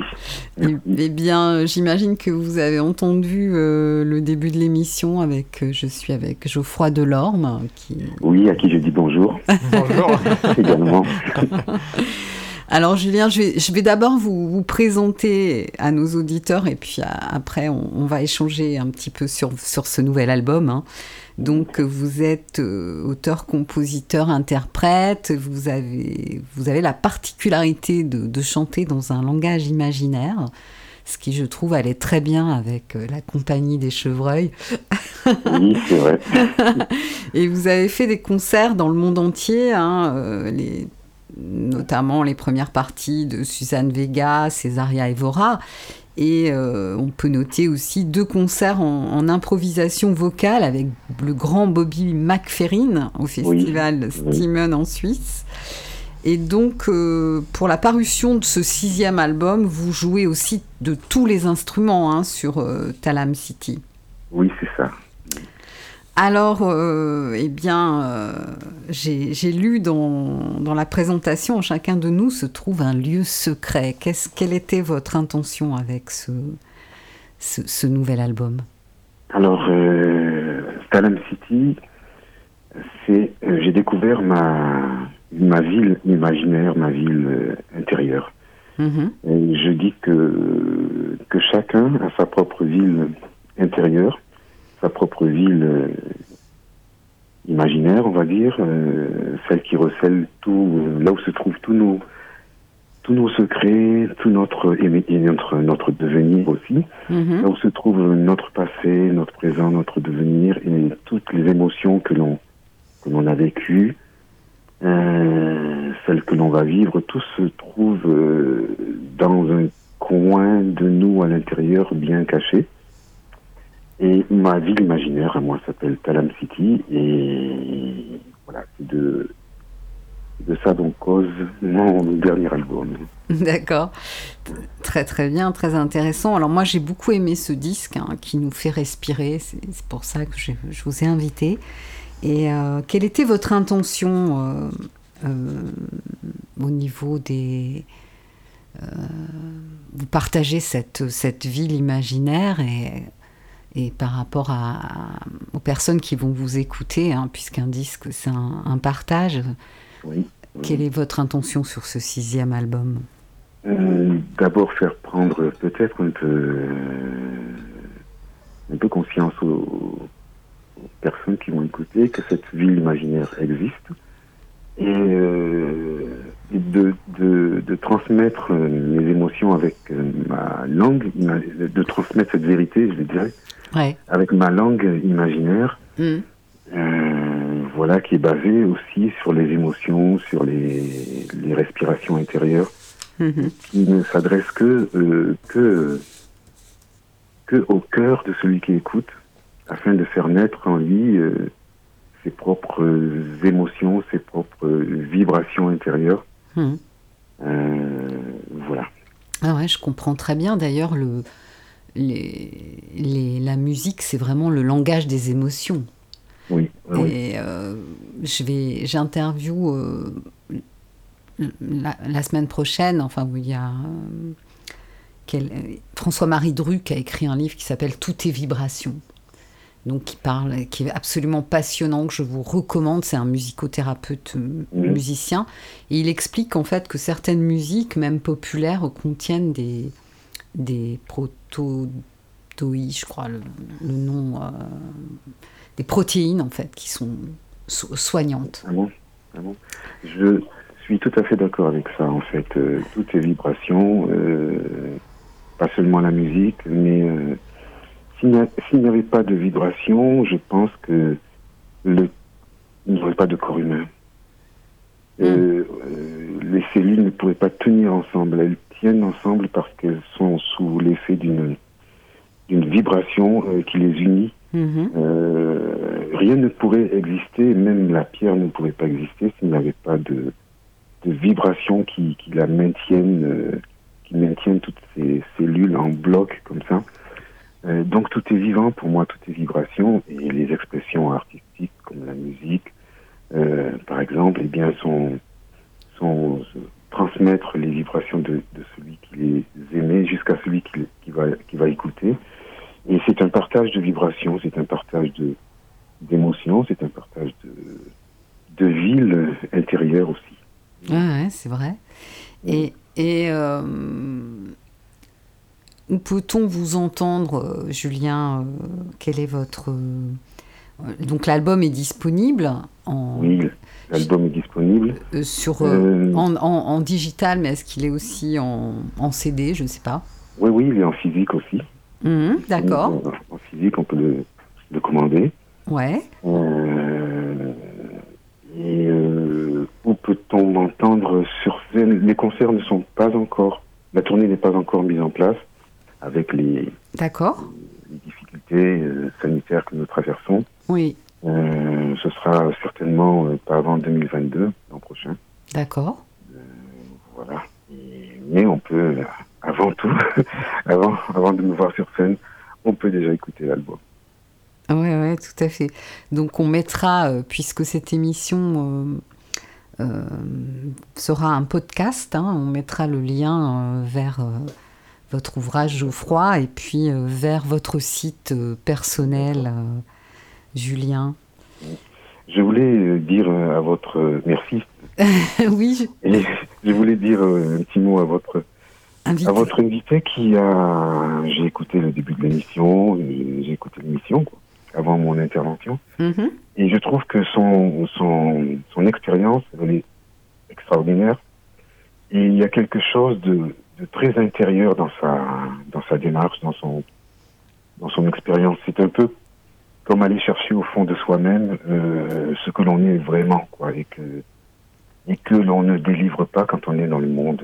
Eh eh bien, euh, j'imagine que vous avez entendu euh, le début de l'émission avec, euh, je suis avec Geoffroy Delorme, qui... Oui, à qui je dis bonjour Bonjour. également. Alors Julien, je vais, je vais d'abord vous, vous présenter à nos auditeurs et puis à- après on, on va échanger un petit peu sur, sur ce nouvel album. hein. Donc vous êtes euh, auteur, compositeur, interprète, vous avez, vous avez la particularité de, de chanter dans un langage imaginaire, ce qui je trouve allait très bien avec euh, la compagnie des chevreuils. Oui, c'est vrai. Et vous avez fait des concerts dans le monde entier, hein, euh, les- notamment les premières parties de Suzanne Vega, Césaria Evora. Et euh, on peut noter aussi deux concerts en, en improvisation vocale avec le grand Bobby McFerrin au festival oui. En Suisse. Et donc, euh, pour la parution de ce sixième album, vous jouez aussi de tous les instruments hein, sur euh, Talam City. Oui, c'est ça. Alors, euh, eh bien, euh, j'ai lu dans, dans la présentation, en chacun de nous se trouve un lieu secret. Quelle était votre intention avec ce, ce, ce nouvel album? Alors, euh, Talam City, c'est, euh, j'ai découvert ma, ma ville imaginaire, ma ville intérieure. Mhm. Et je dis que, que chacun a sa propre ville intérieure, sa propre ville euh, imaginaire, on va dire, euh, celle qui recèle tout, euh, là où se trouvent tous nos, tous nos secrets, tout notre, et notre, notre devenir aussi, Mhm. là où se trouve notre passé, notre présent, notre devenir et toutes les émotions que l'on que l'on a vécues, celles que l'on va vivre, tout se trouve dans un coin de nous à l'intérieur bien caché. Et ma ville imaginaire moi s'appelle Talam City et voilà, c'est de ça donc cause mon dernier album. D'accord. Très très bien, très intéressant. Alors moi j'ai beaucoup aimé ce disque hein, qui nous fait respirer, c'est pour ça que je, vous ai invité. Et euh, quelle était votre intention euh, euh, au niveau des... Vous partagez cette, cette ville imaginaire et, et par rapport à, aux personnes qui vont vous écouter, hein, puisqu'un disque c'est un, un, partage, oui, oui. quelle est votre intention sur ce sixième album? Euh, D'abord faire prendre peut-être un peu, un peu conscience aux, aux, personnes qui vont écouter que cette ville imaginaire existe et, euh, et de, de, de, transmettre mes émotions avec ma langue, de transmettre cette vérité, je dirais, ouais. avec ma langue imaginaire. Mm. Euh, voilà, qui est basée aussi sur les émotions, sur les, les respirations intérieures, mm -hmm. qui ne s'adresse que, euh, que, que au cœur de celui qui écoute, afin de faire naître en lui euh, ses propres émotions, ses propres vibrations intérieures. Mm. voilà. Ah ouais, je comprends très bien. D'ailleurs, le, les, les, la musique, c'est vraiment le langage des émotions. Oui. oui Et euh, je vais, j'interview euh, la, la, semaine prochaine, enfin, où il y a euh, François-Marie Dru qui a écrit un livre qui s'appelle Tout est vibration. Donc, qui parle, qui est absolument passionnant, que je vous recommande. C'est un musicothérapeute Mhm. musicien. Et il explique en fait que certaines musiques, même populaires, contiennent des, des je crois le, le nom, euh, des protéines en fait qui sont so soignantes. Ah bon, ah bon? Je suis tout à fait d'accord avec ça en fait. Euh, toutes les vibrations, euh, pas seulement la musique, mais euh, s'il n'y avait pas de vibration, je pense que le, il n'y aurait pas de corps humain. Mm. les cellules ne pourraient pas tenir ensemble. Elles tiennent ensemble parce qu'elles sont sous l'effet d'une d'une vibration euh, qui les unit. -hmm. euh, rien ne pourrait exister, même la pierre ne pourrait pas exister s'il n'y avait pas de, de vibration qui, qui, la maintiennent, euh, qui maintiennent toutes ces cellules en bloc comme ça. Euh, donc tout est vivant pour moi, tout est vibration et les expressions artistiques comme la musique, euh, par exemple, eh bien sont, sont transmettre les vibrations de, celui qui les aimait jusqu'à celui qui, va, qui va écouter. Et c'est un partage de vibrations, c'est un partage d'émotions, c'est un partage de, de ville intérieure aussi. Ah c'est vrai. Et, et euh, peut-on vous entendre, Julien euh, Quel est votre... Euh, donc l'album est disponible en... Oui, l'album est disponible. Euh, sur, euh, en, en, en, digital, mais est-ce qu'il est aussi en, en, CD Je ne sais pas. Oui, oui, il est en physique aussi. Mmh, D'accord. En, physique, on peut le, le commander. Ouais. Euh, et où peut-on m'entendre sur scène? Les concerts ne sont pas encore, la tournée n'est pas encore mise en place avec les, D'accord. les difficultés sanitaires que nous traversons. Oui. Euh, ce sera certainement euh, pas avant 2022, l'an prochain. D'accord. Euh, voilà. Et, mais on peut, avant tout, avant, avant de nous voir sur scène, on peut déjà écouter l'album. Oui, ouais, tout à fait. Donc on mettra, euh, puisque cette émission euh, sera un podcast, hein, on mettra le lien vers votre ouvrage Geoffroy et puis vers votre site personnel. Julien Je voulais dire à votre... Merci. oui. Je... Et je voulais dire un petit mot à votre invité, à votre invité qui a... J'ai écouté le début de l'émission, j'ai écouté l'émission avant mon intervention, mm -hmm. et je trouve que son, son, son expérience, elle est extraordinaire, et il y a quelque chose de, de très intérieur dans sa, dans sa démarche, dans son, dans son expérience. C'est un peu comme aller chercher au fond de soi-même euh, ce que l'on est vraiment, quoi, et que et que l'on ne délivre pas quand on est dans le monde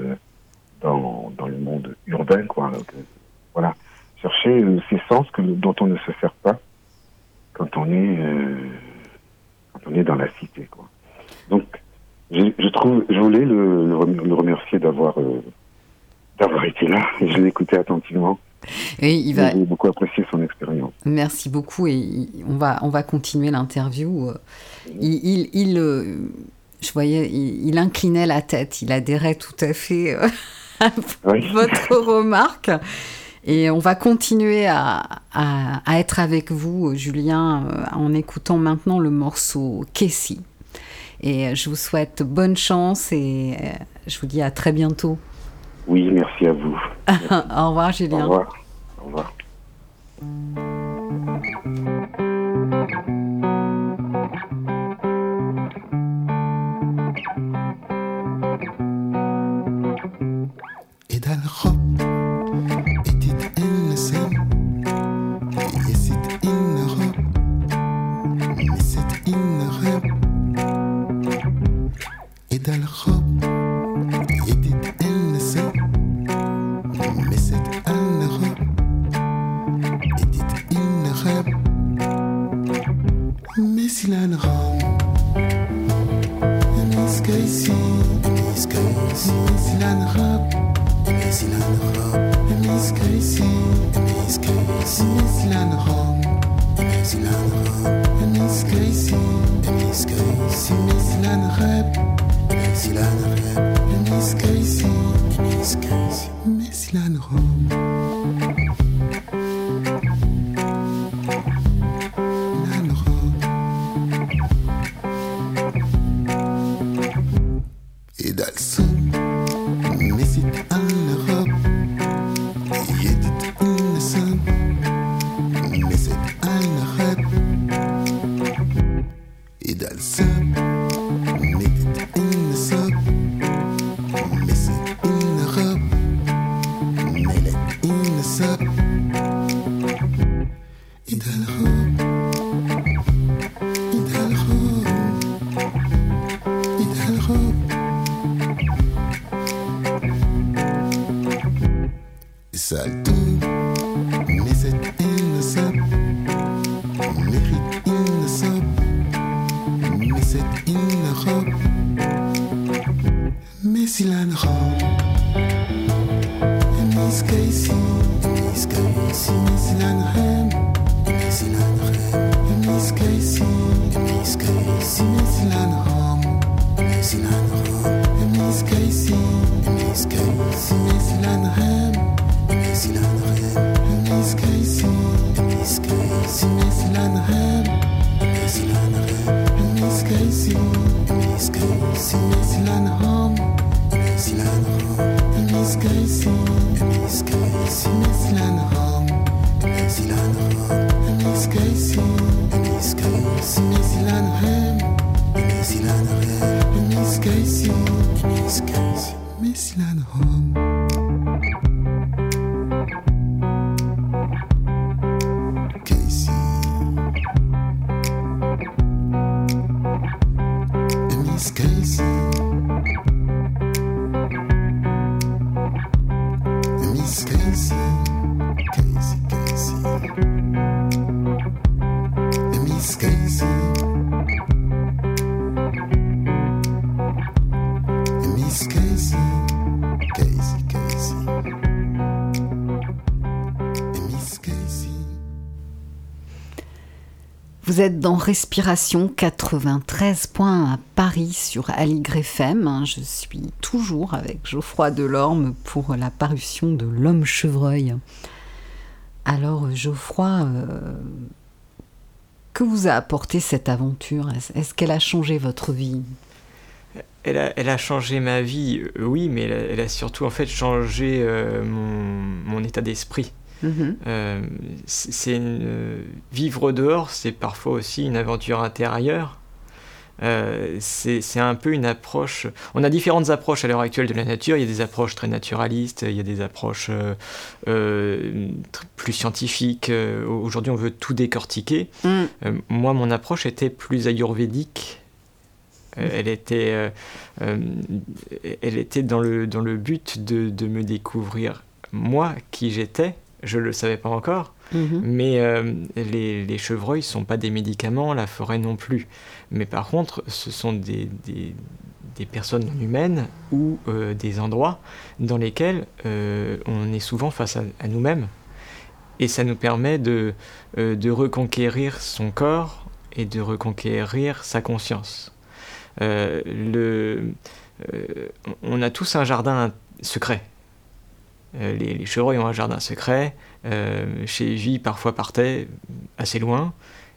dans, dans le monde urbain, quoi. Donc, voilà, chercher euh, ces sens que dont on ne se sert pas quand on est euh, quand on est dans la cité, quoi. Donc je, trouve, je voulais le, remercier d'avoir d'avoir été là. Je l'ai écouté attentivement. Et il va... J'ai beaucoup apprécié son expérience. Merci beaucoup et on va, on va continuer l'interview. Il, il, je voyais, il, inclinait la tête, il adhérait tout à fait à votre remarque. Et on va continuer à, à, être avec vous, Julien, en écoutant maintenant le morceau Casey. Et je vous souhaite bonne chance et je vous dis à très bientôt. Oui, merci à vous. Au revoir, Julien. Au revoir. Au revoir. la reine, le. Vous êtes dans Respiration 93 points à Paris sur Aligre. Je suis toujours avec Geoffroy Delorme pour la parution de L'homme chevreuil. Alors Geoffroy, euh, que vous a apporté cette aventure? Est-ce qu'elle a changé votre vie? Elle a, changé ma vie, euh, oui, mais elle a, surtout en fait changé euh, mon, état d'esprit. Mhm. Euh, c'est vivre dehors, c'est parfois aussi une aventure intérieure. Euh, c'est un peu une approche. On a différentes approches à l'heure actuelle de la nature. Il y a des approches très naturalistes, il y a des approches euh, plus scientifiques. Aujourd'hui, on veut tout décortiquer. Mm. moi, mon approche était plus ayurvédique. elle était, elle était dans le, dans le but de, de me découvrir moi qui j'étais je ne le savais pas encore, mhm. mais euh, les, les, chevreuils ne sont pas des médicaments, la forêt non plus. Mais par contre, ce sont des, des personnes non humaines ou des endroits dans lesquels on est souvent face à, nous-mêmes. Et ça nous permet de, de reconquérir son corps et de reconquérir sa conscience. le, on a tous un jardin secret. Les, les chevreuils ont un jardin secret. chez J, parfois partait assez loin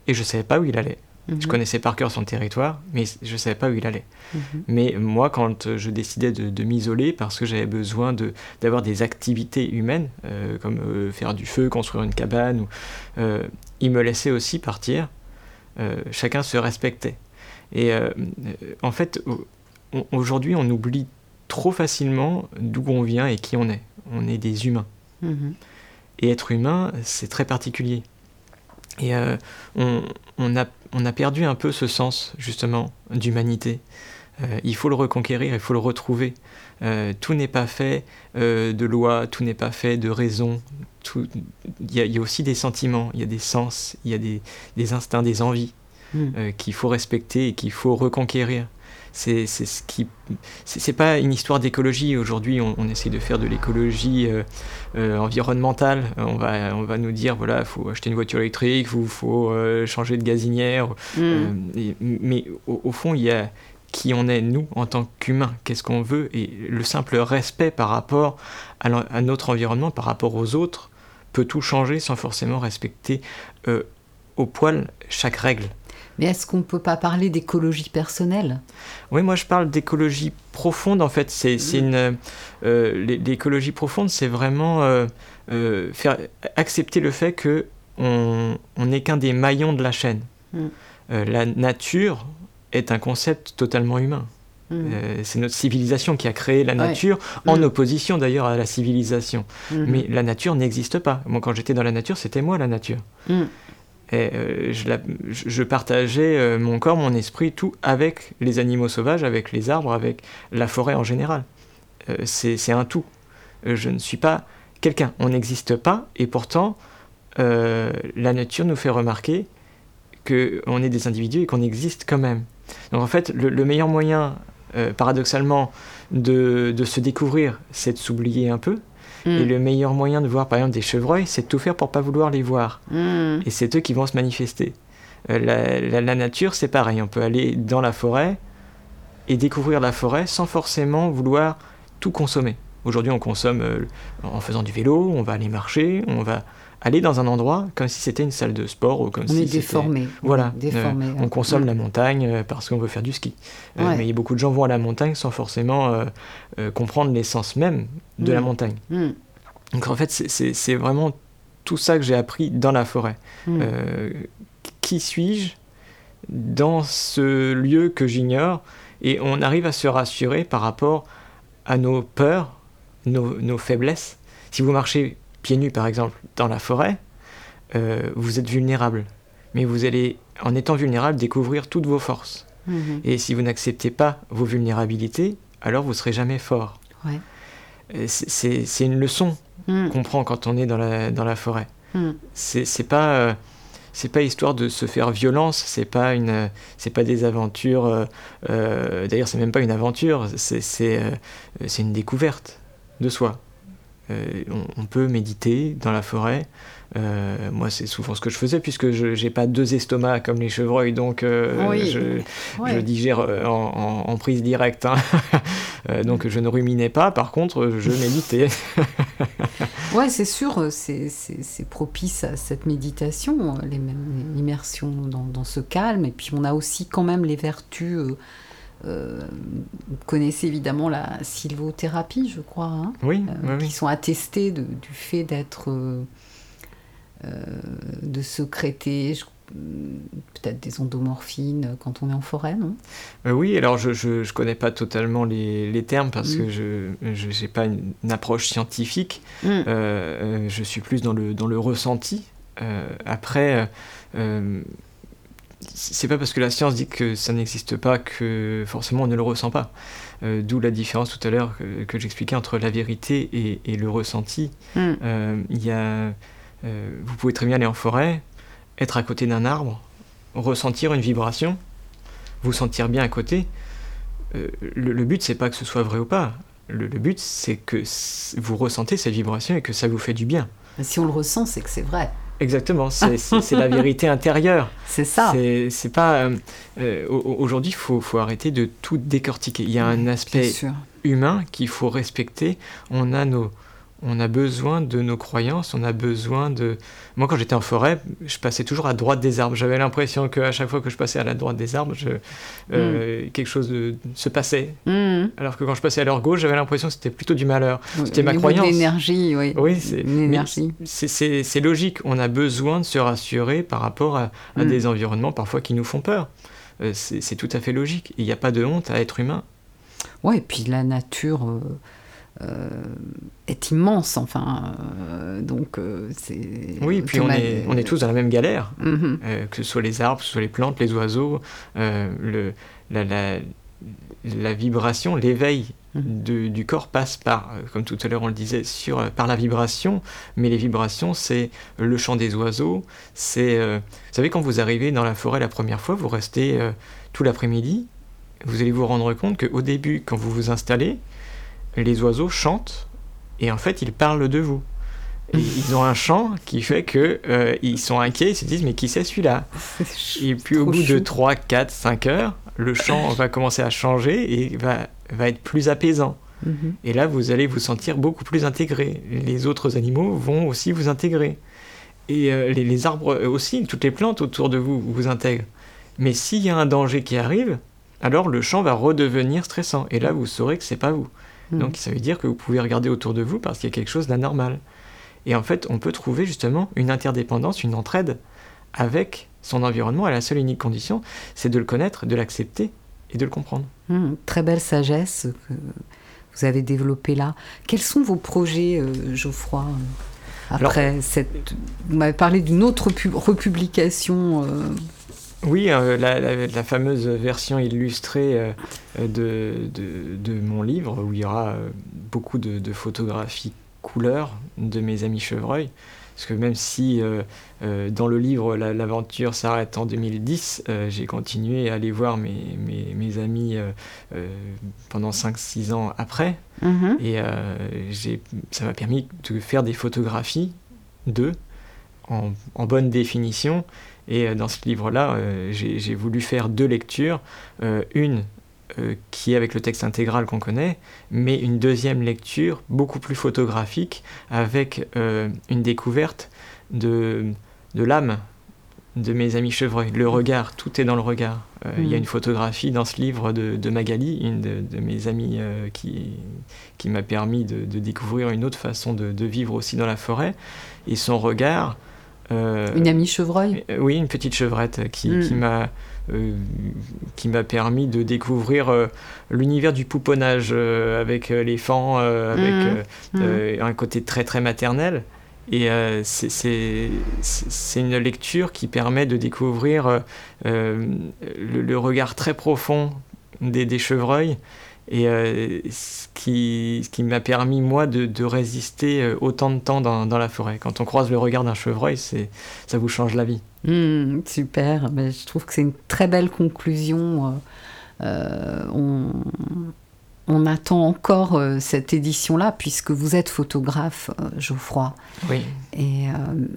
et je ne savais pas où il allait. Je mhm. connaissais par cœur son territoire, mais je ne savais pas où il allait. Mhm. Mais moi, quand je décidais de, m'isoler, parce que j'avais besoin d'avoir des activités humaines, euh, comme euh, faire du feu, construire une cabane, ou, euh, il me laissait aussi partir. chacun se respectait. Et en fait, aujourd'hui, on oublie trop facilement d'où on vient et qui on est. On est des humains. Mhm. Et être humain, c'est très particulier. Et euh, on, a, on, a, perdu un peu ce sens, justement, d'humanité. Euh, il faut le reconquérir, il faut le retrouver. Euh, tout n'est pas fait de loi, tout n'est pas fait de raison. Il y, a aussi des sentiments, il y a des sens, il y a des, des instincts, des envies hmm. qu'il faut respecter et qu'il faut reconquérir c'est ce qui c'est pas une histoire d'écologie. Aujourd'hui on, essaie de faire de l'écologie euh, euh, environnementale. On va on va nous dire voilà faut acheter une voiture électrique il faut euh, changer de gazinière. Mm. mais au, fond il y a qui on est nous en tant qu'humains. Qu'est-ce qu'on veut? Et le simple respect par rapport à, à, notre environnement par rapport aux autres peut tout changer sans forcément respecter au poil chaque règle mais est-ce qu'on ne peut pas parler d'écologie personnelle? Oui, moi je parle d'écologie profonde en fait. C'est une euh, l'écologie profonde, c'est vraiment euh, euh, faire accepter le fait que on n'est qu'un des maillons de la chaîne. Mm. la nature est un concept totalement humain. Mm. c'est notre civilisation qui a créé la nature, en mm. opposition d'ailleurs à la civilisation. Mm-hmm. Mais la nature n'existe pas. Moi, quand j'étais dans la nature, c'était moi la nature. Et, euh, je, partageais euh, mon corps, mon esprit, tout avec les animaux sauvages, avec les arbres, avec la forêt en général. Euh, c'est un tout. je ne suis pas quelqu'un. On n'existe pas, et pourtant, la nature nous fait remarquer qu'on est des individus et qu'on existe quand même. Donc en fait, le, meilleur moyen, paradoxalement, de, de, se découvrir, c'est de s'oublier un peu, et mm. le meilleur moyen de voir par exemple des chevreuils, c'est de tout faire pour pas vouloir les voir. Mm. Et c'est eux qui vont se manifester. Euh, la, nature, c'est pareil. On peut aller dans la forêt et découvrir la forêt sans forcément vouloir tout consommer. Aujourd'hui, on consomme euh, en faisant du vélo, on va aller marcher, on va aller dans un endroit comme si c'était une salle de sport ou comme on est déformé. Voilà, déformé, on consomme la montagne parce qu'on veut faire du ski. Euh, mais beaucoup de gens vont à la montagne sans forcément comprendre l'essence même de la mm. montagne. Mm. Donc en fait, c'est vraiment tout ça que j'ai appris dans la forêt. Mm. Euh, qui suis-je dans ce lieu que j'ignore? Et on arrive à se rassurer par rapport à nos peurs, nos, faiblesses. Si vous marchez pieds nus, par exemple, dans la forêt, euh, vous êtes vulnérable. Mais vous allez, en étant vulnérable, découvrir toutes vos forces. Mm-hmm. Et si vous n'acceptez pas vos vulnérabilités, alors vous serez jamais fort. Ouais c'est une leçon hmm. qu'on prend quand on est dans la, dans la forêt. Hmm. C'est pas euh, c'est pas histoire de se faire violence, c'est pas une c'est pas des aventures. Euh, euh, d'ailleurs, c'est même pas une aventure, c'est une découverte de soi. On, peut méditer dans la forêt, euh, moi, c'est souvent ce que je faisais, puisque je n'ai pas deux estomacs comme les chevreuils, donc euh, je, digère euh, en, prise directe. Hein. donc je ne ruminais pas, par contre, je méditais. ouais, c'est sûr, c'est propice à cette méditation, l'immersion dans, dans, ce calme. Et puis on a aussi quand même les vertus. Vous connaissez évidemment la sylvothérapie, je crois, hein, oui, qui sont attestées du fait d'être euh, de secréter peut-être des endomorphines quand on est en forêt, non? Euh, Oui, alors je ne connais pas totalement les, termes parce que mm. je n'ai pas une, approche scientifique. Mm. Euh, je suis plus dans le, dans le ressenti. après, c'est pas parce que la science dit que ça n'existe pas que forcément on ne le ressent pas. D'où la différence tout à l'heure que, j'expliquais entre la vérité et, le ressenti. Mm. Il y a euh, vous pouvez très bien aller en forêt, être à côté d'un arbre, ressentir une vibration, vous sentir bien à côté, euh, le, le, but, c'est pas que ce soit vrai ou pas. Le, le but, c'est que vous ressentez cette vibration et que ça vous fait du bien. Si on le ressent, c'est que c'est vrai. Exactement, c'est la vérité intérieure. C'est ça. C'est pas. Euh, euh Aujourd'hui, il faut, faut, arrêter de tout décortiquer. Il y a un aspect humain qu'il faut respecter. On a nos, on a besoin de nos croyances, on a besoin de... Moi, quand j'étais en forêt, je passais toujours à droite des arbres. J'avais l'impression qu'à chaque fois que je passais à la droite des arbres, je, euh, mm. quelque chose de, se passait. Mm. Alors que quand je passais à leur gauche, j'avais l'impression que c'était plutôt du malheur. C'était ma croyance. L'énergie, oui. Oui, c'est logique. On a besoin de se rassurer par rapport à, mm. des environnements parfois qui nous font peur. Euh, c'est tout à fait logique. Il n'y a pas de honte à être humain. Oui, et puis la nature... Euh, est immense. Enfin, euh, donc euh, c'est. Oui, puis on est, on est tous dans la même galère, mhm. que ce soit les arbres, que ce soit les plantes, les oiseaux, le, la, la, la vibration, l'éveil mhm. du corps passe par, comme tout à l'heure on le disait, sur, par la vibration, mais les vibrations, c'est le chant des oiseaux, c'est... vous savez, quand vous arrivez dans la forêt la première fois, vous restez tout l'après-midi, vous allez vous rendre compte qu'au début, quand vous vous installez, les oiseaux chantent et en fait ils parlent de vous. ils ont un chant qui fait que euh, ils sont inquiets, ils se disent mais qui c'est celui-là? Et puis au bout de 3, 4, 5 heures, le chant va commencer à changer et va, va être plus apaisant. Mhm. Et là, vous allez vous sentir beaucoup plus intégré. Les autres animaux vont aussi vous intégrer. Et euh, les, les, arbres aussi, toutes les plantes autour de vous vous intègrent. Mais s'il y a un danger qui arrive, alors le chant va redevenir stressant. Et là, vous saurez que c'est pas vous. Hmm. Donc ça veut dire que vous pouvez regarder autour de vous parce qu'il y a quelque chose d'anormal. Et en fait, on peut trouver justement une interdépendance, une entraide avec son environnement à la seule unique condition, c'est de le connaître, de l'accepter et de le comprendre. Hmm, très belle sagesse que vous avez développée là. Quels sont vos projets, euh, Geoffroy après cette, vous m'avez parlé d'une autre republication euh, oui, euh, la, fameuse version illustrée euh, de, mon livre, où il y aura euh, beaucoup de, photographies couleurs de mes amis chevreuils. Parce que même si dans le livre l'aventure s'arrête en 2010, j'ai continué à aller voir mes, mes, amis pendant 5-6 ans après. Mm-hmm. Et ça m'a permis de faire des photographies d'eux en, en bonne définition et euh, dans ce livre-là, euh, j'ai voulu faire deux lectures. Euh, une qui est avec le texte intégral qu'on connaît, mais une deuxième lecture beaucoup plus photographique avec une découverte de, de l'âme de mes amis chevreuils. Le regard, tout est dans le regard. Il y a mm. une photographie dans ce livre de, de Magali, une de, mes amies qui, qui m'a permis de, découvrir une autre façon de, vivre aussi dans la forêt. Et son regard, une amie chevreuil euh, Oui, une petite chevrette qui, m'a euh, qui m'a permis de découvrir l'univers du pouponnage avec les fans, avec hmm. Hmm. un côté très très maternel. Et c'est une lecture qui permet de découvrir le, regard très profond des, des chevreuils et euh, ce qui, ce qui m'a permis, moi, de, de, résister euh, autant de temps dans, dans, la forêt. Quand on croise le regard d'un chevreuil, ça vous change la vie. Mmh, super, Mais je trouve que c'est une très belle conclusion. Euh, on, on, attend encore cette édition-là, puisque vous êtes photographe, Geoffroy. Oui. Et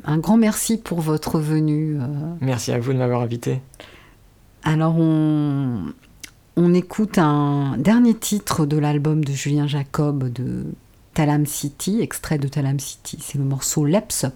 un grand merci pour votre venue. Merci à vous de m'avoir invité. Alors, on, on écoute un dernier titre de l'album de Julien Jacob de Talam City, extrait de Talam City. C'est le morceau Leps Up.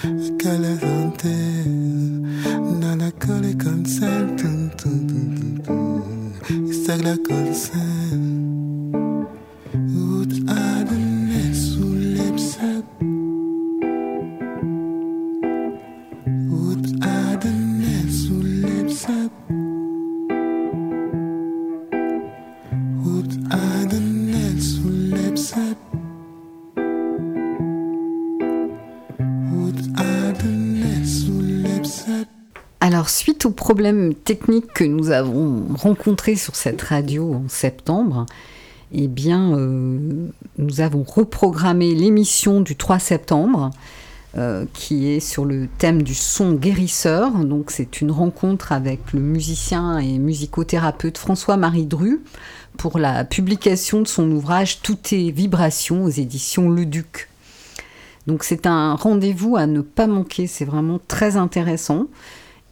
Kala sante Nana kole consent Istagla consent Ut problèmes techniques que nous avons rencontrés sur cette radio en septembre, eh bien, euh, nous avons reprogrammé l'émission du 3 septembre, euh, qui est sur le thème du son guérisseur. Donc, c'est une rencontre avec le musicien et musicothérapeute François-Marie Dru pour la publication de son ouvrage Tout est vibration aux éditions Le Duc. Donc, c'est un rendez-vous à ne pas manquer, c'est vraiment très intéressant.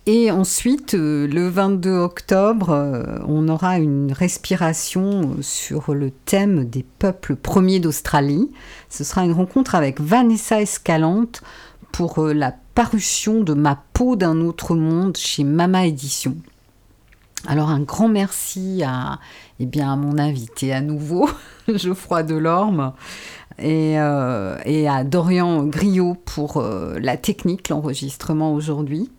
Et ensuite, euh, le 22 octobre, euh, on aura une respiration euh, sur le thème des peuples premiers d'Australie. Ce sera une rencontre avec Vanessa Escalante pour la parution de Ma peau d'un autre monde chez Mama Édition. Alors un grand merci à, eh bien, à mon invité à nouveau, Geoffroy Delorme, et, et à Dorian Griot pour la technique, l'enregistrement aujourd'hui.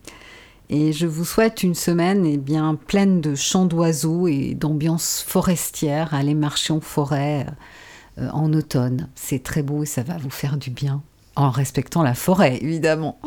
Et je vous souhaite une semaine eh bien, pleine de chants d'oiseaux et d'ambiance forestière. Allez marcher en forêt euh, en automne. C'est très beau et ça va vous faire du bien. En respectant la forêt, évidemment.